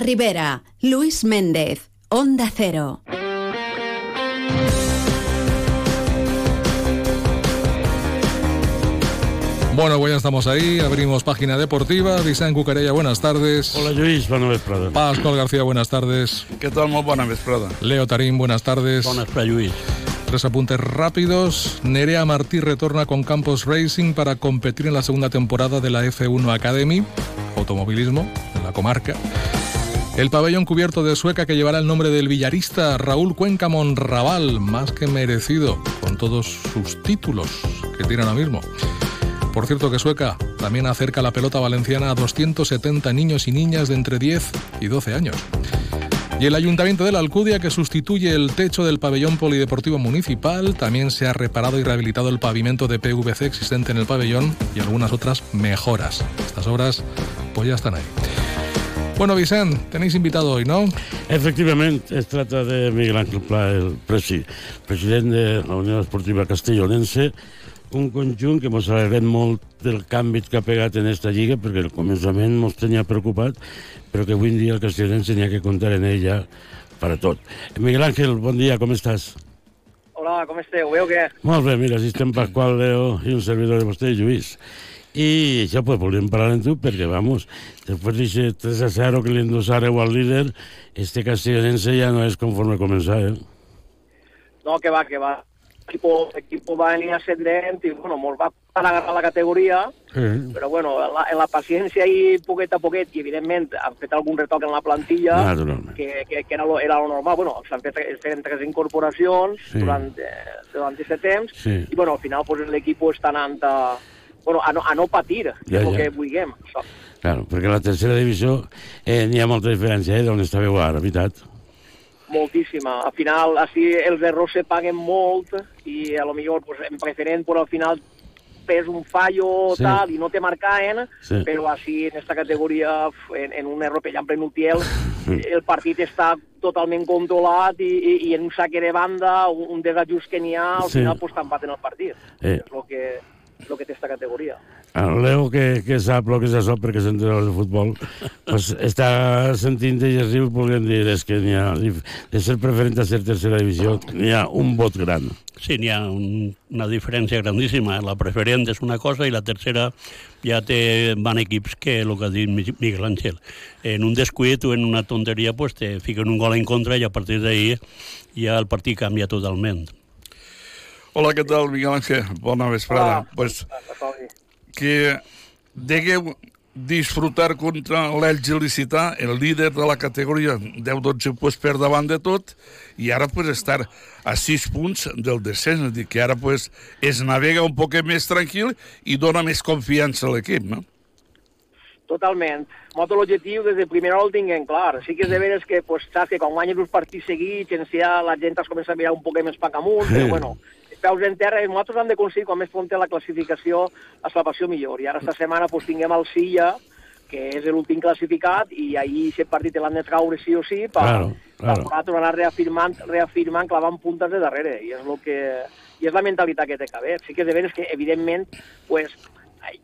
Rivera, Luis Méndez, Onda Cero. Bueno, pues ya estamos ahí, abrimos página deportiva. Vicent Cucarella, buenas tardes. Hola Lluís, bona vesprada. Pascual García, buenas tardes. ¿Qué tal? Muy buena vesprada. Leo Tarín, buenas tardes. Bona vesprada, Lluís. Tres apuntes rápidos. Nerea Martí retorna con Campos Racing para competir en la segunda temporada de la F1 Academy, automovilismo, en la comarca. El pabellón cubierto de Sueca que llevará el nombre del villarista Raúl Cuenca Monraval, más que merecido, con todos sus títulos que tiene ahora mismo. Por cierto que Sueca también acerca la pelota valenciana a 270 niños y niñas de entre 10 y 12 años. Y el Ayuntamiento de la Alcudia, que sustituye el techo del pabellón polideportivo municipal, también se ha reparado y rehabilitado el pavimento de PVC existente en el pabellón y algunas otras mejoras. Estas obras pues ya están ahí. Bueno, Vicent, tenéis invitado hoy, ¿no? Efectivament, es tracta de Miguel Ángel Pla, el presi, president de la Unió Esportiva Castellonense, un conjunt que mos alegrem molt del canvi que ha pegat en esta lliga, perquè al començament mos tenia preocupat, però que avui en dia el Castellonense n'hi ha que comptar en ella per a tot. Miguel Ángel, bon dia, com estàs? Hola, com esteu? Veu què? Molt bé, mira, si estem Pasqual, Leo i un servidor de vostè, Lluís. I això, pues, volíem parlar amb tu perquè, vamos, després d'aquest 3 a 0 que li endossareu al líder, este castellonense ja no és conforme començar, eh? No, que va, que va. Equipo, equipo va venir ascendent i, bueno, mos va para agarrar la categoria, Sí. però, bueno, en la, en la paciència i poquet a poquet, i evidentment han fet algun retoc en la plantilla, Naturalment. que, que, que era, lo, era lo normal. Bueno, s'han fet, es feien tres incorporacions Sí. durant, eh, durant aquest temps, Sí. i, bueno, al final pues, l'equip està anant a, bueno, a, no, a no patir, Ja, el ja. que vulguem. Això. Claro, perquè la tercera divisió eh, n'hi ha molta diferència, eh, d'on estàveu ara, veritat? moltíssima. Al final, així els errors se paguen molt i a lo millor pues, en preferent però al final fes un fallo Sí. tal i no te marcaen, Sí. però així en esta categoria, en, en un error per exemple en Utiel, el partit està totalment controlat i, i, i en un saque de banda, un, un desajust que n'hi ha, al Sí. final pues, t'empaten el partit. Eh. És el que, lo que té esta categoria. El Leo, que, que sap el que és això perquè s'entera de futbol, pues, està sentint i es riu perquè dir és que n'hi ha, de ser preferent a ser tercera divisió, n'hi ha un vot gran. Sí, n'hi ha un, una diferència grandíssima. La preferent és una cosa i la tercera ja té, van equips que, el que ha dit Mi- Miguel Ángel, en un descuit o en una tonteria pues, te fiquen un gol en contra i a partir d'ahir ja el partit canvia totalment. Hola, ¿qué tal, Miguel Ángel? Bona vesprada. Hola. Pues que degueu disfrutar contra l'Elx Licità, el líder de la categoria 10-12 pues, per davant de tot, i ara pues, estar a 6 punts del descens, és dir, que ara pues, es navega un poc més tranquil i dona més confiança a l'equip, no? Totalment. Nosaltres l'objectiu des de primera hora el tinguem clar. Sí que és de veres que, pues, saps que quan guanyes uns partits seguits, ja la gent es comença a mirar un poc més pac amunt, però bueno, peus en terra, i nosaltres hem d'aconseguir, quan més pronte la classificació, la salvació millor. I ara esta setmana pues, tinguem el Silla, que és l'últim classificat, i ahir aquest partit l'han de traure sí o sí, per, Claro, claro. per tornar reafirmant, reafirmant, clavant puntes de darrere, i és, lo que, i és la mentalitat que té que haver. Sí que és de veres que, evidentment, pues,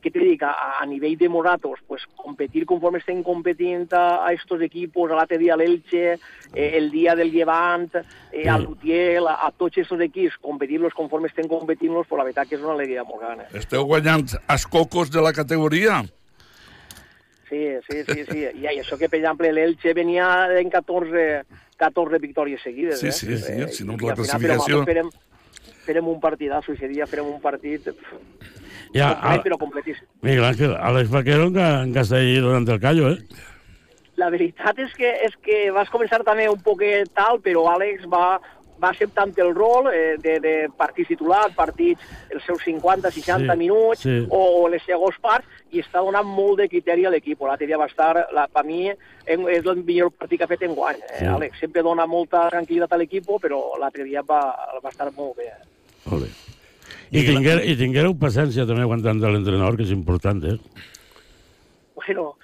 ¿qué te dic? A, a nivell de Moratos, pues competir conforme estén competint a, a estos equipos, a l'altre dia l'Elche, eh, el dia del Llevant, eh, al Lutiel, a, a tots estos equips, competir-los conforme estén competint-los, pues la veritat que és una alegria molt gran. Eh? Esteu guanyant els cocos de la categoria? Sí, sí, sí, sí. I, això que, per exemple, l'Elche venia en 14, 14 victòries seguides. Sí, eh? sí, sí, Eh, si no, la classificació- farem, farem un partidazo, i ese dia farem un partit complet, a, però completíssim. Miguel Ángel, Alex Vaquero està ahí donant el callo, eh? La veritat és que, és que vas començar també un poquet tal, però Àlex va, va acceptant el rol eh, de, de partit titular, partits els seus 50-60 Sí, minuts sí. o, o les segons parts i està donant molt de criteri a l'equip. L'altre dia va estar, la, per mi, en, és el millor partit que ha fet en guany. Eh, Sí. Àlex sempre dona molta tranquil·litat a l'equip, però l'altre dia va, va estar molt bé. Ole. I, tinguer, I tinguereu paciència també aguantant de l'entrenador, que és important, eh? Bueno,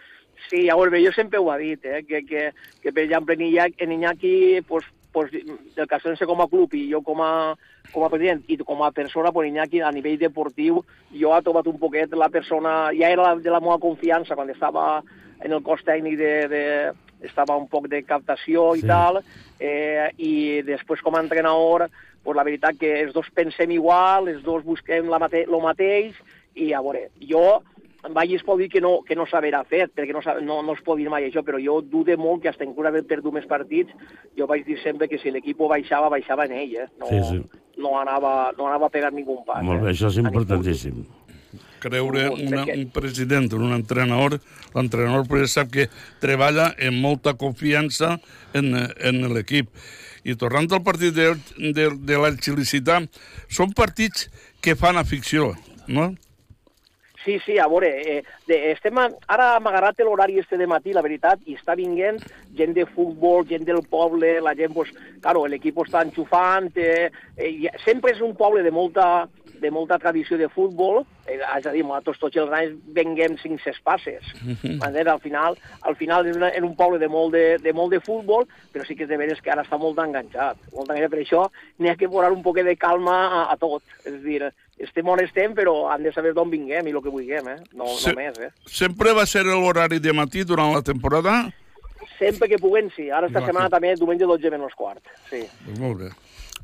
sí, a veure, jo sempre ho he dit, eh, que, que, que per exemple, en Iñaki, en Iñaki pues, pues, del Castellonse com a club i jo com a, com a president i com a persona, pues, Iñaki, a nivell deportiu, jo he trobat un poquet la persona, ja era la, de la meva confiança quan estava en el cos tècnic de, de, estava un poc de captació i Sí. tal, eh, i després com a entrenador, pues la veritat que els dos pensem igual, els dos busquem la mate lo mateix, i a veure, jo mai es pot dir que no, que no s'haverà fet, perquè no, no, no es pot dir mai això, però jo dude molt que hasta inclús haver perdut més partits, jo vaig dir sempre que si l'equip baixava, baixava en ell, eh? No, Sí, sí. no, anava, no anava a pegar ningú pas. Molt bé, eh? això és importantíssim. creure una, un president, un entrenador, l'entrenador sap que treballa amb molta confiança en, en l'equip. I tornant al partit de, de, de l'Elx-Licità, són partits que fan afició, no? Sí, sí, a veure, eh, de, estem a, ara hem agarrat l'horari este de matí, la veritat, i està vinguent gent de futbol, gent del poble, la gent, pues, claro, l'equip està enxufant, eh, eh, sempre és un poble de molta, de molta tradició de futbol, eh, és a dir, nosaltres tots els anys venguem cinc ses passes. M'entens? Al final, al final és, una, és un poble de molt de, de molt de futbol, però sí que és de veres que ara està molt enganxat. Molt enganxat, per això n'hi ha que posar un poquet de calma a, a tot. És a dir, estem on estem, però han de saber d'on vinguem i el que vulguem, eh? No, Sí. no més, eh? Sempre va ser l'horari de matí durant la temporada? Sempre que puguem, sí. Ara esta setmana també, diumenge 12 menys quart. Sí. Pues molt bé.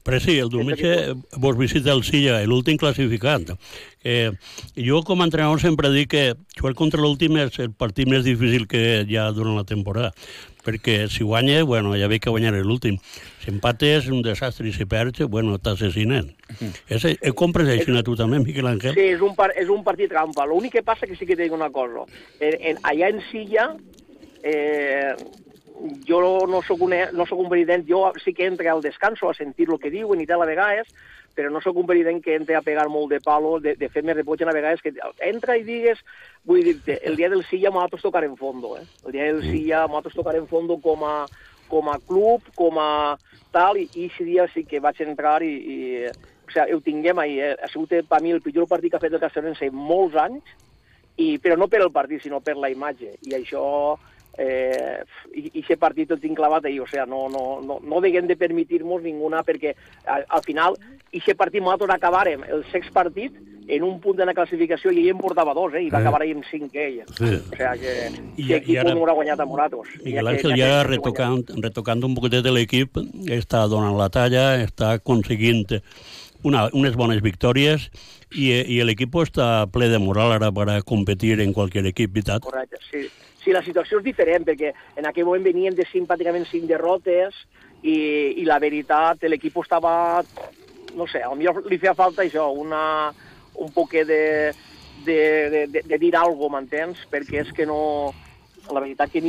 Però sí, el diumenge vos visita el Silla, l'últim classificat. Eh, jo, com a entrenador, sempre dic que jugar contra l'últim és el partit més difícil que hi ha durant la temporada. Perquè si guanya, bueno, ja ve que guanyaré l'últim. Si empates, un desastre, i si perds, bueno, t'assassinen. És, eh, compres així a tu també, Miquel Ángel? Sí, és un, par és un partit trampa. L'únic que passa que sí que dic una cosa. En, en, allà en Silla, eh, jo no sóc, un, no sóc un verident, jo sí que entre al descanso a sentir el que diuen i tal a vegades, però no sóc un verident que entre a pegar molt de palo, de, de fer més repoig a vegades, que entra i digues, vull dir-te, el dia del Silla nosaltres tocarem fondo, eh? El dia del Silla nosaltres tocarem fondo com a, com a club, com a tal, i, ese dia sí que vaig entrar i, i o sigui, ho tinguem ahir, eh? ha sigut per mi el pitjor partit que ha fet el Castellonense en molts anys, i, però no per el partit, sinó per la imatge. I això, eh, i, aquest partit el tinc clavat ahir, o sigui, no, no, no, no deguem de permitir-nos ninguna, perquè al, al final, i aquest partit nosaltres acabàrem el sex partit en un punt de la classificació i ell en portava dos, eh, i va Eh. acabar ahí en cinc ell. Sí. O sea que I- i equip ara- no haurà guanyat a Moratos. Miguel Ángel ja que retocant, retocant un poquet de l'equip, està donant la talla, està aconseguint una, unes bones victòries i, i l'equip està ple de moral ara per a competir en qualsevol equip, veritat? Correcte, sí. Sí, la situació és diferent, perquè en aquell moment venien de cinc, pràcticament cinc derrotes, i, i la veritat, l'equip estava, no sé, potser li feia falta això, una, un poquet de, de, de, de, de dir alguna cosa, m'entens? Perquè és que no... La veritat que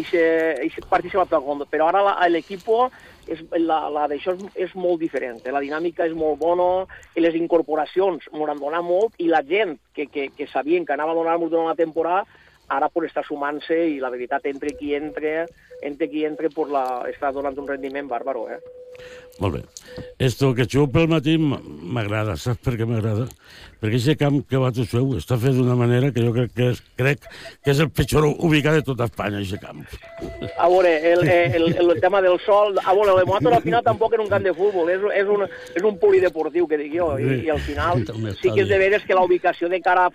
partit se va pel fondo, però ara l'equip és, la, la d'això és, és molt diferent, eh? la dinàmica és molt bona, i les incorporacions m'ho han donat molt, i la gent que, que, que sabien que anava a donar-nos durant la temporada, ara pues, està sumant-se i la veritat, entre qui entre, entre qui entre, pues, la, està donant un rendiment bàrbaro. Eh? Molt bé. Esto que xup pel matí m'agrada, saps per què m'agrada? Perquè aquest camp que va tu seu està fet d'una manera que jo crec que és, crec que és el pitjor ubicat de tota Espanya, aquest camp. A veure, el, el, el, el tema del sol... A veure, el Moator al final tampoc en un camp de futbol, és, és, un, és un polideportiu, que dic jo, i, i al final sí que és de veres que la ubicació de cara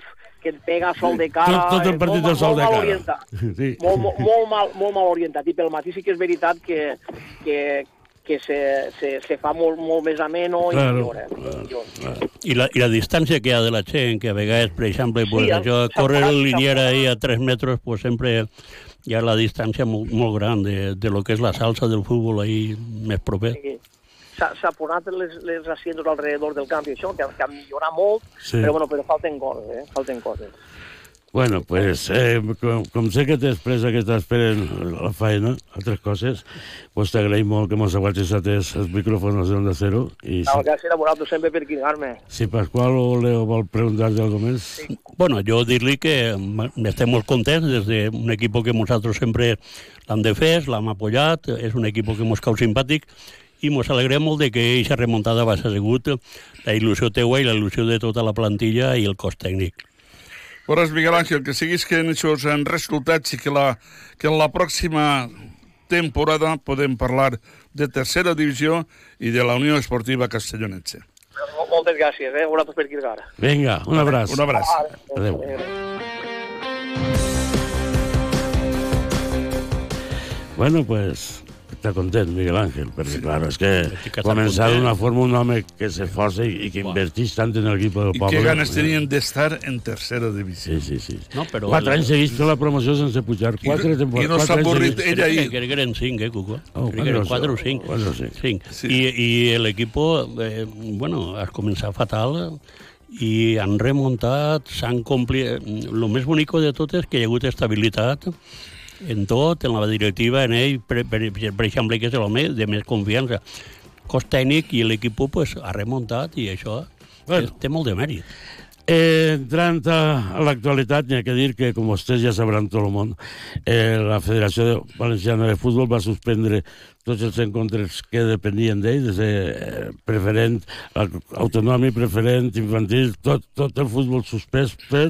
que et pega sol de cara... Tot- tot el és partit del sol de cara. Orientat. Sí. Molt, molt, molt, mal, molt mal orientat. I pel matí sí que és veritat que, que, que se, se, se fa molt, molt més ameno i Claro, millor. Eh? claro, Millor. I la, I la distància que hi ha de la gent, que a vegades, per exemple, Sí, pues, s'ha córrer parat, el liniera ahí a 3 metres, pues sempre hi ha la distància molt, molt gran de, de lo que és la salsa del futbol ahí més proper. Sí. S'ha posat les, les asientos alrededor del camp i això, que, que ha millorat molt, Sí. però, bueno, però falten coses, eh? Falten coses. Bueno, pues, eh, com, com sé que després que t'esperen la feina, altres coses, pues t'agraïm molt que mos aguantis atès els micròfons d'Onda Cero. I No, si, gràcies a vosaltres sempre per cridar-me. si Pasqual o Leo vol preguntar-te alguna més... Sí. Bueno, jo dir-li que estem molt contents des d'un equip que nosaltres sempre l'hem defès, l'hem apoyat, és un equip que mos cau simpàtic i mos alegrem molt de que aquesta remuntada va ser sigut la il·lusió teua i la il·lusió de tota la plantilla i el cos tècnic. Veuràs, Miguel Ángel, que siguis que en aquests en resultats i que, la, que en la pròxima temporada podem parlar de tercera divisió i de la Unió Esportiva Castellonense. Moltes gràcies, eh? A vosaltres per cridar. Vinga, un abraç. Un abraç. Adéu. Bueno, pues està content, Miguel Ángel, perquè, clar, és que començar d'una forma un home que s'esforça i, i que Buah. invertix tant en l'equip del I poble. que ganes tenien d'estar en tercera divisió. Sí, sí, sí. No, però... Quatre anys seguits fent la promoció sense pujar. Quatre I temporades. no s'ha quatre avorrit seguits. ell ahir. Crec que eren cinc, eh, Cuco? Oh, Crec que eren quatre o cinc. Bueno, sí. Cinc. Sí. I, I l'equip, eh, bueno, has començat fatal i han remuntat, s'han complit... El més bonic de tot és que hi ha hagut estabilitat en tot, en la directiva, en ell, per, per, per exemple, que és l'home de més confiança. Cos tècnic i l'equip pues, ha remuntat i això Bueno. bueno. té molt de mèrit. Eh, entrant a, l'actualitat, n'hi ha que dir que, com vostès ja sabran tot el món, eh, la Federació Valenciana de Futbol va suspendre tots els encontres que depenien d'ell, des de eh, preferent, au- autonòmic, preferent, infantil, tot, tot el futbol suspès per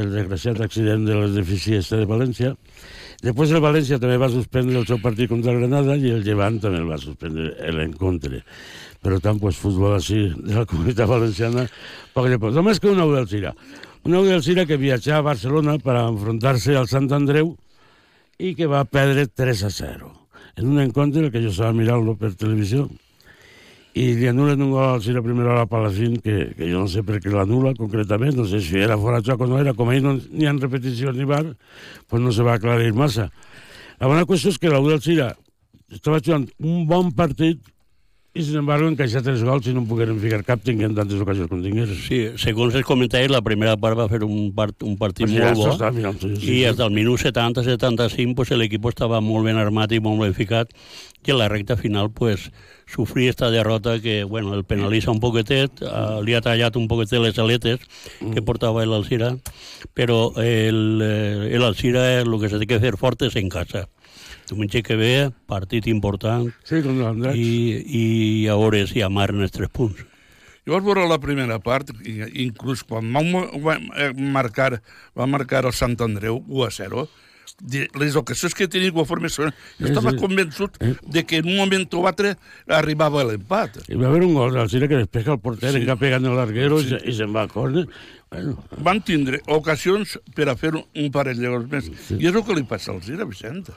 el desgraciat accident de l'edifici este de València. Després el València també va suspendre el seu partit contra el Granada i el Llevant també el va suspendre l'encontre. Per tant, pues, futbol així de la comunitat valenciana, poc de poc. Només que un nou del Cira. Un nou del Cira que viatjà a Barcelona per a enfrontar-se al Sant Andreu i que va perdre 3 a 0. En un encontre que jo estava mirant-lo per televisió i li anulen un gol al Cira primera hora a Palacín que, que jo no sé per què l'anula concretament, no sé si era fora joc o no era, com ahir no n'hi ha repeticions ni bar, pues no se va aclarir massa. La bona qüestió és que l'U del Cira estava jugant un bon partit i, sin embargo, encaixar tres gols i no en pogueren ficar cap tinguent tantes ocasions com tingués. Sí, segons els comentaris, la primera part va fer un, part, un partit Pues molt bo. s'estava mirant, sí, sí, I sí. des del minut 70-75 pues, l'equip estava molt ben armat i molt ben ficat i en la recta final pues, sofrir esta derrota que bueno, el penalitza un poquetet, uh, li ha tallat un poquetet les aletes que portava l'Alcira, però el, eh, l'Alcira el que s'ha de fer fort és en casa. Diumenge que ve, partit important, Sí, com l'Andrés. i, i a veure si amaren els tres punts. Jo vaig veure la primera part, i inclús quan va, va eh, marcar, va marcar el Sant Andreu 1 a 0, de les ocasions que tenia conforme són, jo Sí, estava sí. convençut Eh. de que en un moment o altre arribava l'empat. Hi va haver un gol del Cira que despeja el porter, sí. encara pegant el larguero sí. i, i se'n va a córner. Bueno, Van tindre ocasions per a fer un parell de gols més. Sí. I és el que li passa al Zira, Vicent.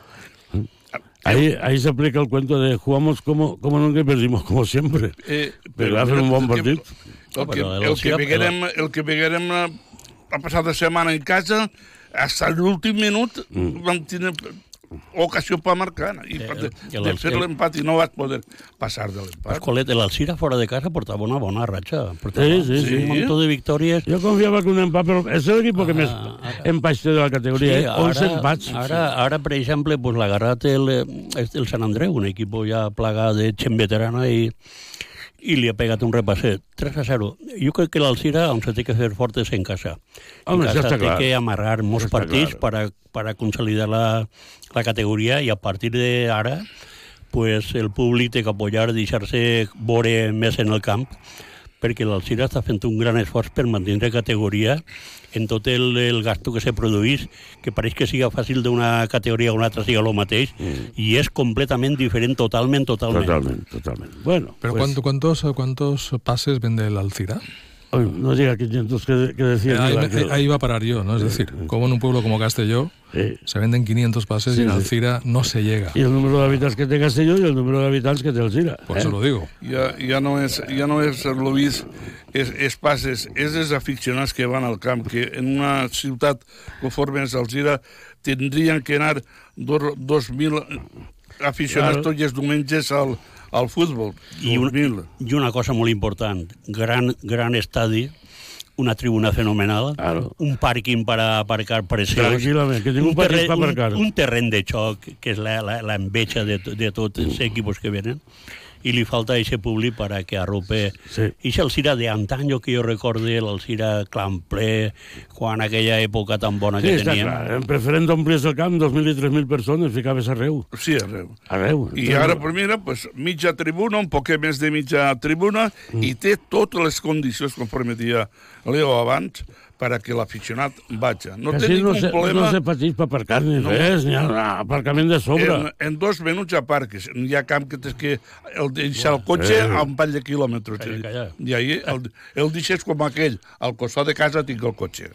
ahí, ahí se aplica el cuento de jugamos como, como nunca y perdimos como siempre. Eh, Però va fer un bon partit. El que, el el que Cira- veguérem, el que veguérem eh, la passada setmana en casa, fins a l'últim minut Mm. vam tenir ocasió per marcar i Eh, per el- de, el- de fer el- l'empat i no vas poder passar de l'empat. Pasqualet, l'Alcira fora de casa portava una bona ratxa. Portava Sí, sí, sí. Un muntó de victòries. Yo confiaba que un empate, pero es el equipo que Ah, més ara- empats té de la categoria, eh? 11 empats. Ara, ara, per exemple, pues, l'ha agarrat el, eh, el Sant Andreu, un equip ja plagat de gent veterana i, i li ha pegat un repasset. 3 a 0. Jo crec que l'Alcira, on se té que fer fort és en casa. Home, en casa està té clar. que amarrar molts està partits clar. para, para consolidar la, la categoria i a partir d'ara pues, el públic té que apoyar, deixar-se veure més en el camp perquè l'Alcira està fent un gran esforç per mantenir categoria en tot el, el gasto que se produís, que pareix que siga fàcil d'una categoria a una altra siga el mateix, Mm. i és completament diferent, totalment, totalment. Totalment, totalment. Bueno, Pero pues, ¿cuánto- ¿cuántos, ¿cuántos pases vende el Alcira? No diga 500 que, que decía. ahí, Miguel Ángel. ahí iba a parar yo, ¿no? Es decir, como en un pueblo como Castelló Sí. se venden 500 pases Sí, y en sí. Alcira no se llega. Y el número de habitantes que té Castelló y el número de habitantes que té el Cira. Por eso lo digo. Ja, ja, no és, ja no és el Luis, és, és passes, és els aficionats que van al camp, que en una ciutat conforme és Alzira tindrien que anar dos, dos mil aficionats Claro. tots els diumenges al, al futbol. I, un. I una cosa molt important, gran, gran estadi, una tribuna fenomenal, Claro. un pàrquing per a aparcar preciós, Tranquil·lament, que tinc un partit per aparcar. un, un terreny de xoc, que és la, la, la enveja de, de tots els equipos que venen, i li falta ese públic para que arrope Sí. i el Alcira de antaño que jo recorde l'Alcira clan ple quan aquella època tan bona Sí, que està teníem clar. En preferent d'omplies el camp, 2.000 i 3.000 persones, ficaves arreu. Sí, arreu. Arreu. I ara, pues mira, pues, mitja tribuna, un poquet més de mitja tribuna, Mm. i té totes les condicions, conforme deia Leo abans, per a que l'aficionat vaja. No té no ningú se, problema... no se pateix per aparcar ni No. res, ni aparcament de sobre. En, en dos minuts aparques. Hi ha camp que tens que el deixar el cotxe Eh. a un parell de quilòmetres. Calla, calla. I ahir el, el deixes com aquell. Al costat de casa tinc el cotxe.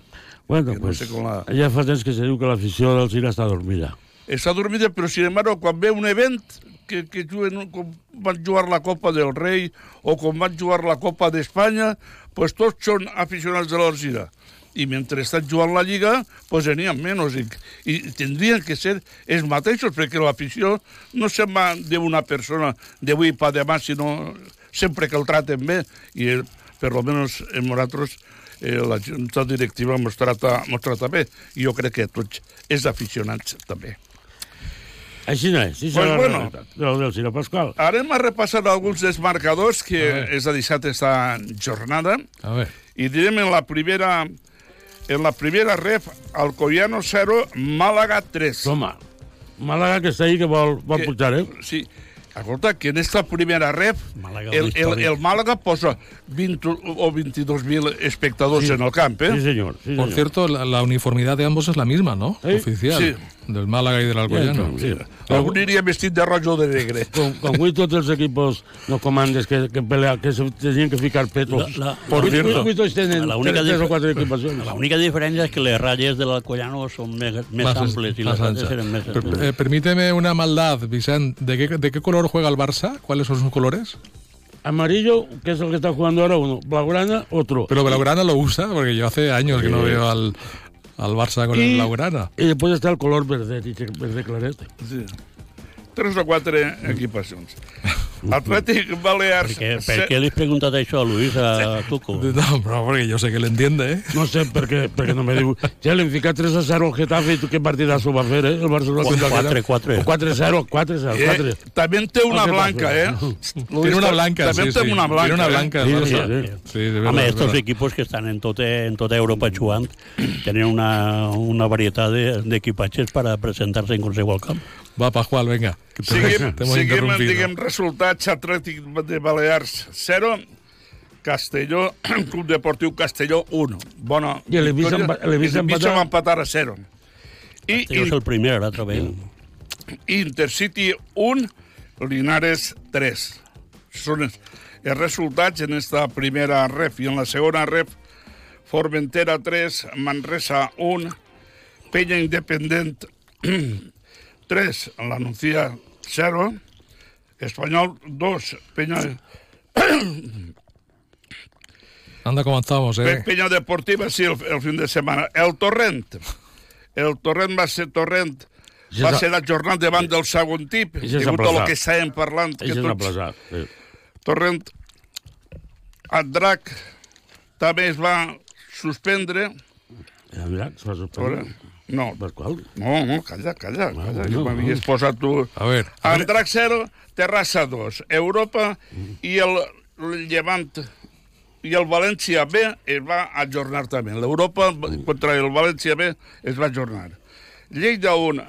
Bueno, que no pues, sé com la- ja fa temps que se diu que l'afició del Cira està dormida. està dormida, però sin embargo, quan ve un event que, que juguen, com van jugar la Copa del Rei o com van jugar la Copa d'Espanya, pues tots són aficionats de l'Alzira. I mentre estan jugant la Lliga, pues n'hi ha menys. I, I tindrien que ser els mateixos, perquè l'afició no se'n va d'una persona d'avui per demà, sinó sempre que el traten bé. I eh, per lo menos en nosaltres eh, la junta directiva ens trata, mos trata bé. I jo crec que tots els aficionats també. Així no és. Sí, Pues bueno. Del, del senyor Pasqual. Ara hem repassat alguns dels marcadors que veure. és a deixat esta jornada A ver. i direm en la primera en la primera ref Alcoyano 0, Màlaga 3. Toma, Màlaga que està ahí que vol Que- pujar, eh? Sí, escolta, que en esta primera ref el, Màlaga posa 20 o 22.000 espectadors Sí. en el camp, eh? Sí, senyor. Sí, Por cierto, la, la uniformidad de ambos es la misma, ¿no? Oficial. Sí. Del Málaga y del Alcoyano. Sí. Algú aniria vestit de roig o de negre. Com, com avui tots els equipos no comandes que, que, pelea, que se tenien que ficar petos. La- la- Por Avui- cierto. avui tenen La única tres, tres o quatre equipacions. La única diferència és que les ratlles de l'Alcoyano són més, més Más- amples i más les altres eren més... Per- eh, permíteme una maldad, Vicent. ¿De qué, ¿De qué color juega el Barça? ¿Cuáles son sus colores? Amarillo, que es el que está jugando ahora uno. Blaugrana, otro. Pero Blaugrana lo usa, porque yo hace años que no Sí. veo al, al Barça con el Blaugrana. I després està el color verde, verde claret. Sí. Tres o quatre equipacions. Atlètic Balears... Per què, per què li has preguntat això a Luis, a Tuco? No, pero porque yo sé que le entiende, ¿eh? No sé per què, perquè no me diu... Ja li hem ficat 3 a 0 al Getafe i tu què partidazo va fer, eh? El Barcelona contra el Getafe. 4-4. O 4-0, 4-0, 4. Eh, també en té una blanca, eh? Tiene una blanca, També sí, en té sí. una blanca. Tiene una eh? blanca. Sí, sí, sí. Sí, de verdad, Home, de estos equipos que estan en tota, en tota Europa jugant tenen una, una varietat de- d'equipatges per a presentar-se en qualsevol camp. Va, Pascual, venga. Seguim, seguim diguem, resultats Atlètic de Balears 0, Castelló, Club Deportiu Castelló 1. Bona I empa- I l'Eivissa empatar- empatar a 0. I, Castelló és el primer, bé. i Intercity 1, Linares 3. Són els, els resultats en esta primera ref. I en la segona ref, Formentera 3, Manresa 1, Peña Independent 3, la Nucía 0, Espanyol 2, Peña, Anda, Pe- ¿eh? Peña Deportiva, sí, el, el fin de setmana. El Torrent, el Torrent va ser Torrent, Això va ser la jornada davant del segon tip, és degut a lo que estàvem parlant, que és tots. Sí. Torrent, el Drac també es va suspendre. Ja, mira, se va suspendre. No, Per qual? no, no, calla, calla, Ah, calla, jo m'havies no. posat tu... A ver. Andrac 0, Terrassa 2, Europa i el, el Llevant i el València B es va ajornar també. L'Europa contra el València B es va ajornar. Lleida 1,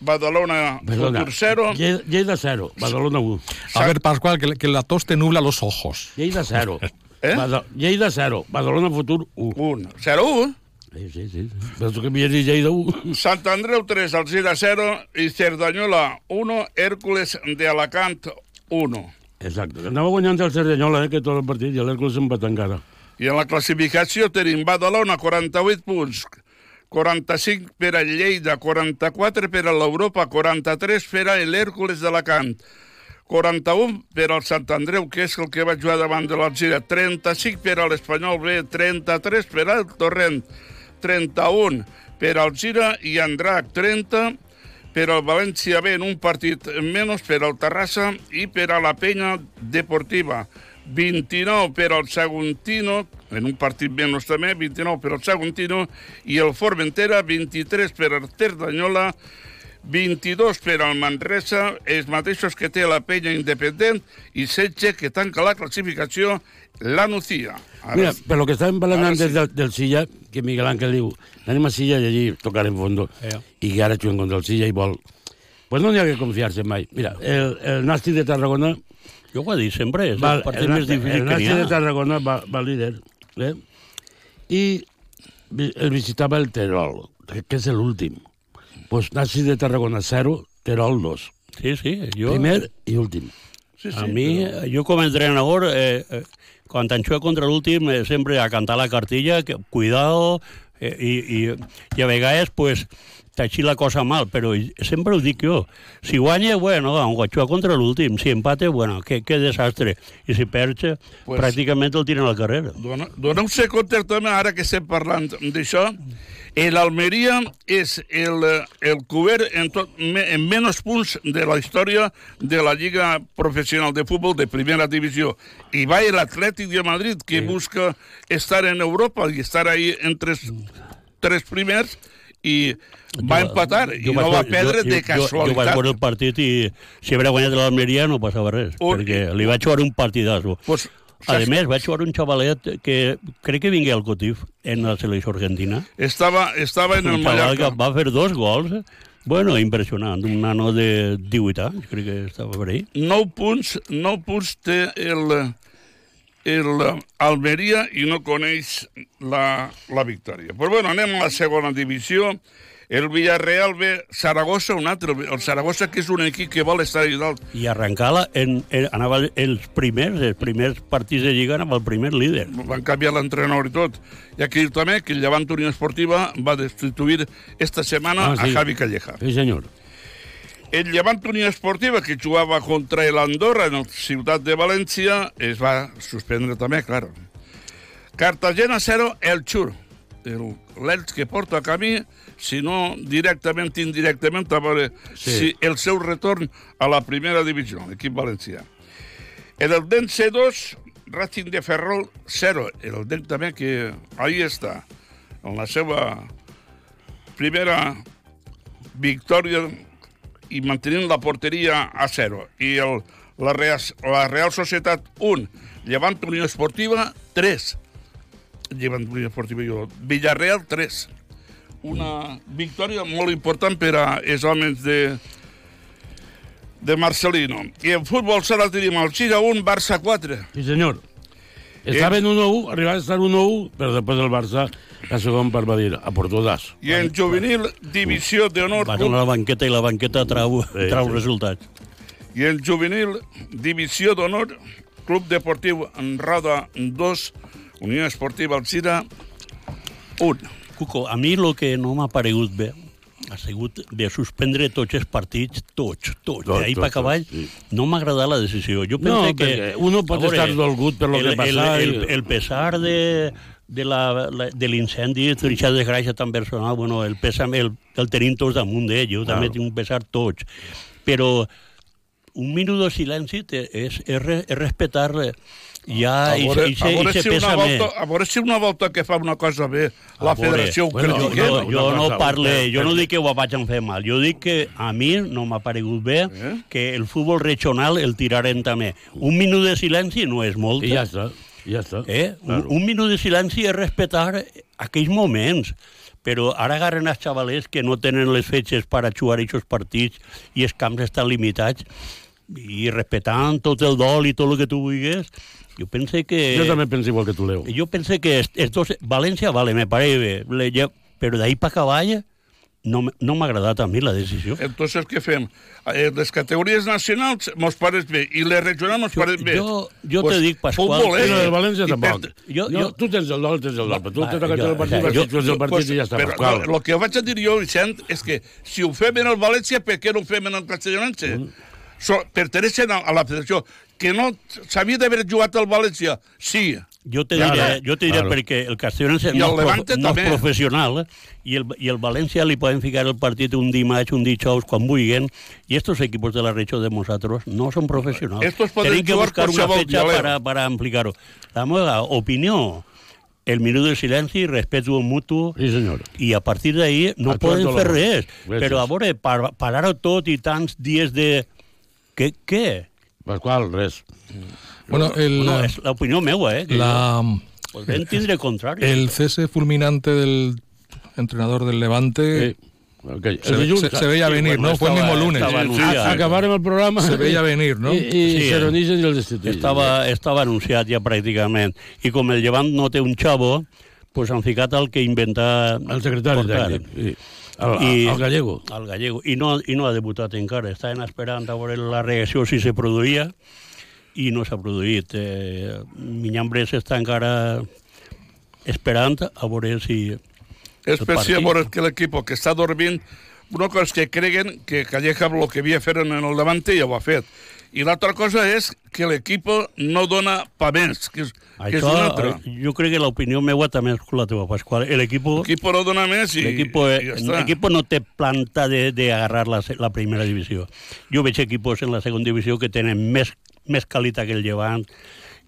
Badalona Perdona. Futur 0, Lleida, Lleida 0, Badalona 1. A ver, Pascual, que, que la tos te nubla los ojos. Lleida 0. Eh? Bada, Lleida 0, Badalona Futur 1. 1, 0-1, Sí, sí, sí. Tu que m'hi Lleida 1. Sant Andreu 3, Alzira 0 i Cerdanyola 1, Hèrcules de Alacant 1. Exacte. Anava guanyant el Cerdanyola, eh, que tot el partit, i l'Hèrcules empat encara. I en la classificació tenim Badalona, 48 punts, 45 per a Lleida, 44 per a l'Europa, 43 per a l'Hèrcules d'Alacant, 41 per al Sant Andreu, que és el que va jugar davant de l'Alzira, 35 per a l'Espanyol B, 33 per al Torrent, 31 per al Gira i Andrac, 30 per al València B en un partit menys per al Terrassa i per a la Penya Deportiva. 29 per al Saguntino, en un partit menys també, 29 per al Saguntino, i el Formentera, 23 per al Cerdanyola, 22 per al Manresa, els mateixos que té la Penya Independent, i 16 que tanca la classificació la Nucía. Ara, Mira, per lo que estàvem parlant Ara antes sí. del, del Silla, que Miguel Ángel diu, anem a Silla i allí tocar en fondo, Eh. i que ara juguen contra el Silla i vol... Pues no n'hi ha que confiar-se mai. Mira, el, el Nasti de Tarragona Jo ho he dit sempre, és va, el partit el, més el, difícil el que n'hi Nasti de ha. Tarragona va, va líder, eh? i el visitava el Terol, que, que és l'últim. Pues Nasti de Tarragona 0, Terol 2. Sí, sí, jo... Primer i últim. sí, A mi, jo com a entrenador, eh, eh, quan en juega contra l'últim, eh, sempre a cantar la cartilla, que, cuidado, eh, i, i, i a vegades, pues, així la cosa mal, però sempre ho dic jo. Si guanya, bueno, han guanyat contra l'últim. Si empate, bueno, que, que desastre. I si perds, pues, pràcticament el tiren a la carrera. Dona, Doneu-se compte també, ara que estem parlant d'això, l'Almeria és el, el cobert en, tot, en menys punts de la història de la Lliga Professional de Futbol de Primera Divisió. I va l'Atlètic de Madrid, que sí. busca estar en Europa i estar ahí entre tres primers, i va empatar i no va perdre jo, de casualitat. Jo, jo vaig veure el partit i si hagués guanyat l'Almeria no passava res, un, perquè li vaig jugar un partidazo. Pues, a més, vaig jugar un xavalet que crec que vingué al Cotif en la selecció argentina. Estava, estava en el Mallorca. va fer dos gols. Bueno, impressionant, un nano de 18 anys, crec que estava per ahí. 9 punts, 9 punts té el, el Almeria i no coneix la, la victòria. Però bueno, anem a la segona divisió. El Villarreal ve Saragossa, un altre. El Saragossa, que és un equip que vol estar allà dalt. I arrencar-la, en, en, anava els primers, els primers partits de Lliga amb el primer líder. Van canviar l'entrenador i tot. I aquí també que el Llevant Unió Esportiva va destituir esta setmana ah, sí. a Javi Calleja. Sí, senyor. El Llevant Unió Esportiva, que jugava contra l'Andorra en la ciutat de València, es va suspendre també, clar. Cartagena 0, el Xur. L'Elx que porta a camí si no directament, indirectament, a veure sí. si el seu retorn a la primera divisió, l'equip valencià. En el DEN C2, Racing de Ferrol 0. El DEN també que ahí està, en la seva primera victòria i mantenint la porteria a 0. I el, la, Real, la Real Societat 1, Llevant Unió Esportiva 3. Llevant Unió Esportiva i Villarreal 3 una victòria molt important per a els homes de, de Marcelino. I en futbol sala tenim el Gira 1, Barça 4. Sí, senyor. Estava en 1-1, arribava a estar 1-1, però després el Barça, la segon part va dir, a por todas. I en juvenil, divisió d'honor... Va a la banqueta i la banqueta trau, sí, trau sí. resultats. I en juvenil, divisió d'honor, Club Deportiu en Roda 2, Unió Esportiva Alcira 1. Cuco, a mi el que no m'ha paregut bé ha sigut de suspendre tots els partits, tots, tots, tot, d'ahir per cavall, sí. no m'ha agradat la decisió. Jo no, que... Uno pot veure, estar dolgut per lo el, que passa. El, el, el pesar de, de la, la, de l'incendi, aquesta desgràcia tan personal, bueno, el, pesa, el, el tenim tots damunt d'ell, jo claro. també tinc un pesar tots. Però un minut de silenci és, és, és respectar ja, a veure, i, i, a, veure si una volta, a veure si una volta que fa una cosa bé la veure, federació ho bueno, critiquem. Jo, jo no parle, jo no dic que ho vaig fer mal, jo dic que a mi no m'ha paregut bé eh? que el futbol regional el tirarem també. Un minut de silenci no és molt. I ja està, ja està. Eh? Claro. Un, un minut de silenci és respectar aquells moments però ara agarren els xavalers que no tenen les fetges per a jugar aquests partits i els camps estan limitats i respectant tot el dol i tot el que tu vulguis, jo pense que... Jo també penso igual que tu, Leo. Jo pense que estos... València, vale, me parece bé, però d'ahir pa cavall no, no m'ha agradat a mi la decisió. Entonces, què fem? Eh, les categories nacionals mos pareix bé i les regionals mos pareix bé. Jo, jo pues, te dic, Pasqual... Futbol, eh? el València tampoc. Jo, jo, no, tu tens el dol, tens el dol, però tu tens el jo, partit, jo, jo, el partit pues, i ja està, però, Pasqual. El que vaig a dir jo, Vicent, és que si ho fem en el València, per què no ho fem en el Castellonense? Mm so, pertenecen a, a la federació, que no s'havia d'haver jugat al València, sí. Jo te diré, claro, jo te diré claro. perquè el Castellonense no, el prof, no és professional eh? i, el, i el València li poden ficar el partit un dimarts, un dijous, quan vulguin, i estos equipos de la regió de nosaltres no són professionals. Estos Tenim que buscar una fecha para, para amplicar-ho. La meva opinió el minut de silenci, respeto mutu, sí, senyor. i a partir d'ahir no poden fer res. Però a veure, par parar-ho tot i tants dies de què? què? Pasqual, res. Bueno, el, no, és l'opinió meva, eh? la, podem tindre el contrari. El cese fulminante del entrenador del Levante... Sí. Okay. Se, se, se, veía venir, sí, ¿no? Fue el mismo lunes. Acabaron el programa. Se veía venir, ¿no? I, i sí, Seronisen i el destituït. Estava, estava anunciat ja pràcticament. I com el llevant no té un xavo, pues han ficat el que inventa... El secretari tècnic. Sí. El, I, el gallego. El gallego. I no, I no ha debutat encara. Estaven esperant a veure la reacció si se produïa i no s'ha produït. Eh, Minyambres està encara esperant a veure si... És per si a veure que l'equip que està dormint una cosa és que creguen que Calleja el que havia fet en el Levante ja ho ha fet. I l'altra cosa és que l'equip no dona pa més, que és, que és una altra. eh, yo creo que la opinión meva també és la teva, Pascual. El equipo, L'equip no dona més i, equipo, i eh, ja equipo no té planta de, de agarrar la, la primera divisió. Jo veig equipos en la segona divisió que tenen més, més qualitat que el llevant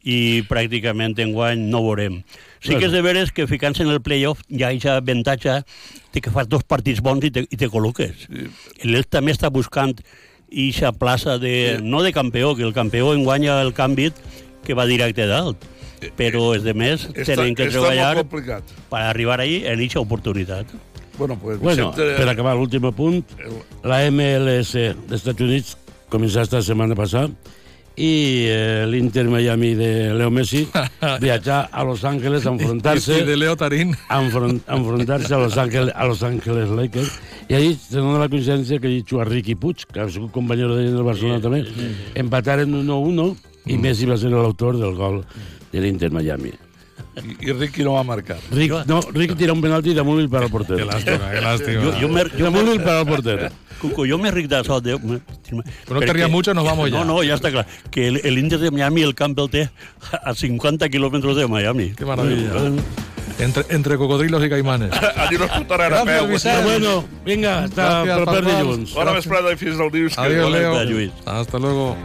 i pràcticament enguany no veurem. Sí que és de veres que ficant-se en el playoff hi ha aquesta avantatge de que fas dos partits bons i te, i te col·loques. L'Elx també està buscant ixa plaça de, no de campió, que el campió enguanya el canvi que va directe dalt. Però els demés Està, tenen que treballar per arribar ahí en aquesta oportunitat. Bueno, pues, Bueno, Vicente, per acabar l'últim punt, la MLS dels Estats Units començà esta setmana passada i eh, l'Inter Miami de Leo Messi viatjar a Los Ángeles a Y enfrontar-se de Leo Tarín. a enfron- a enfrontar-se a Los Ángeles, a Los Ángeles Lakers i allí se dona la coincidència que allí juga Ricky Puig, que ha sigut companyero d'ell en el Barcelona també, empataren 1-1 i Messi va ser l'autor del gol de l'Inter Miami. i, i Ricky no va marcar. Rick, no, Rick tira un penalti damunt il per al porter. Qué lástima, qué lástima. Jo, jo me, jo Damunt il per al porter. Cuco, yo me d'això. De, me, no te rías mucho, nos vamos ya. No, no, ya está claro. Que el, el Inter de Miami, el camp el té a 50 kilómetros de Miami. Qué maravilla. Entre, entre cocodrilos y caimanes. Allí no fotaran a peu. Vicent. Bueno, vinga, hasta Gràcies, Pasqual. dilluns. Bona vesprada i fins al dilluns. ve. Leo. Lluís. Hasta luego.